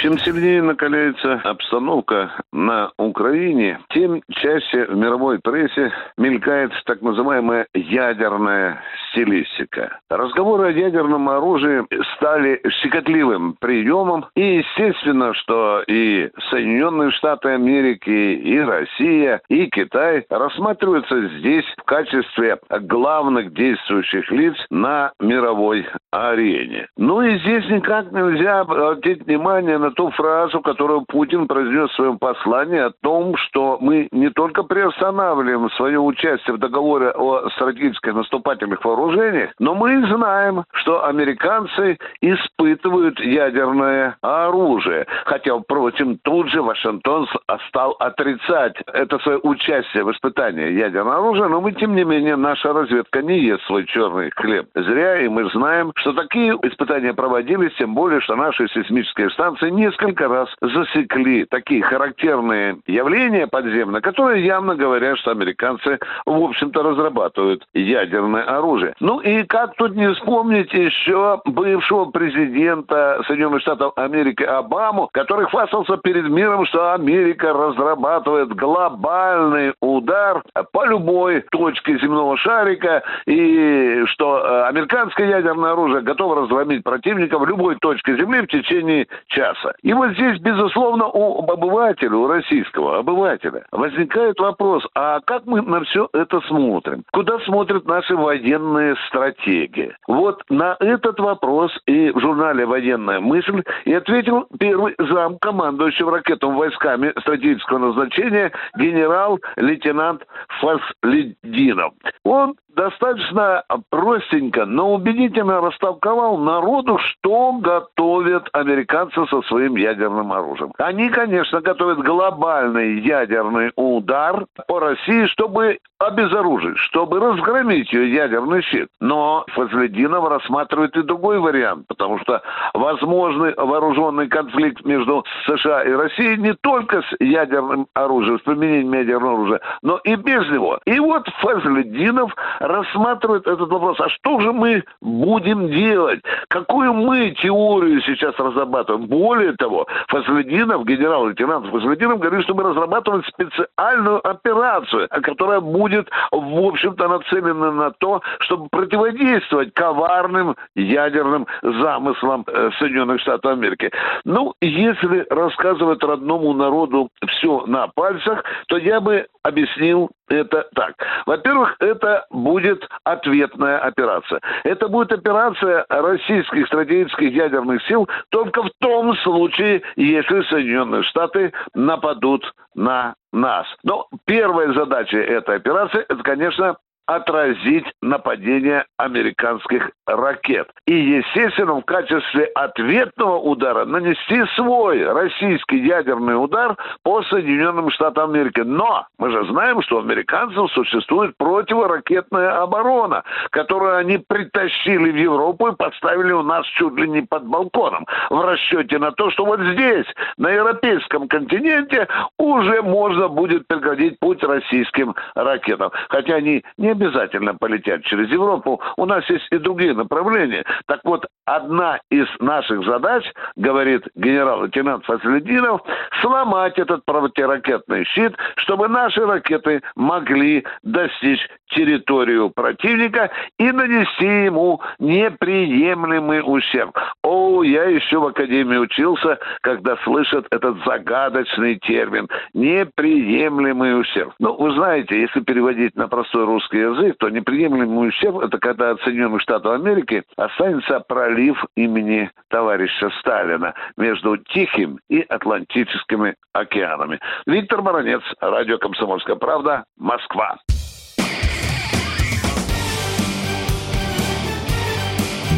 Чем сильнее накаляется обстановка на Украине, тем чаще в мировой прессе мелькает так называемая ядерная стилистика. Разговоры о ядерном оружии стали щекотливым приемом, и естественно, что и Соединенные Штаты Америки, и Россия, и Китай рассматриваются здесь в качестве главных действующих лиц на мировой арене. Ну и здесь никак нельзя обратить внимание на ту фразу, которую Путин произнес в своем послании о том, что мы не только приостанавливаем свое участие в договоре о стратегических наступательных вооружениях, но мы знаем, что американцы испытывают ядерное оружие. Хотя, впрочем, тут же Вашингтон стал отрицать это свое участие в испытании ядерного оружия, но мы, тем не менее, наша разведка не ест свой черный хлеб. Зря, и мы знаем, что такие испытания проводились, тем более, что наши сейсмические станции несколько раз засекли такие характерные явления подземные, которые явно говорят, что американцы, в общем-то, разрабатывают ядерное оружие. Ну и как тут не вспомнить еще бывшего президента Соединенных Штатов Америки Обаму, который хвастался перед миром, что Америка разрабатывает глобальный удар по любой точке земного шарика и что э, американское ядерное оружие готово разгромить противника в любой точке Земли в течение часа. И вот здесь, безусловно, у обывателя, у российского обывателя возникает вопрос, а как мы на все это смотрим? Куда смотрят наши военные стратеги? Вот на этот вопрос и в журнале «Военная мысль» и ответил первый зам командующего ракетными войсками стратегического назначения генерал-лейтенант Фаслединов. Он достаточно простенько, но убедительно растолковал народу, что готовят американцы со своим ядерным оружием. Они, конечно, готовят глобальный ядерный удар по России, чтобы обезоружить, чтобы разгромить ее ядерный щит. Но Фазлединов рассматривает и другой вариант, потому что возможный вооруженный конфликт между США и Россией не только с ядерным оружием, с применением ядерного оружия, но и без него. И вот Фазлединов рассматривает этот вопрос. А что же мы будем делать? Какую мы теорию сейчас разрабатываем? Более того, Фазлединов, генерал-лейтенант Фазлединов говорит, что мы разрабатываем специальную операцию, которая будет будет, в общем-то, нацелена на то, чтобы противодействовать коварным ядерным замыслам э, Соединенных Штатов Америки. Ну, если рассказывать родному народу все на пальцах, то я бы объяснил это так. Во-первых, это будет ответная операция. Это будет операция российских стратегических ядерных сил только в том случае, если Соединенные Штаты нападут на нас. Но первая задача этой операции, это, конечно, отразить нападение американских ракет. И, естественно, в качестве ответного удара нанести свой российский ядерный удар по Соединенным Штатам Америки. Но мы же знаем, что у американцев существует противоракетная оборона, которую они притащили в Европу и поставили у нас чуть ли не под балконом в расчете на то, что вот здесь, на европейском континенте, уже можно будет преградить путь российским ракетам. Хотя они не обязательно полетят через Европу. У нас есть и другие направления. Так вот, одна из наших задач, говорит генерал-лейтенант Фаслединов, сломать этот противоракетный щит, чтобы наши ракеты могли достичь территорию противника и нанести ему неприемлемый ущерб. О, я еще в Академии учился, когда слышат этот загадочный термин «неприемлемый ущерб». Ну, вы знаете, если переводить на простой русский язык, то неприемлемый ущерб – это когда от Соединенных Штатов Америки останется пролив имени товарища Сталина между Тихим и Атлантическими океанами. Виктор Баранец, радио «Комсомольская правда», Москва.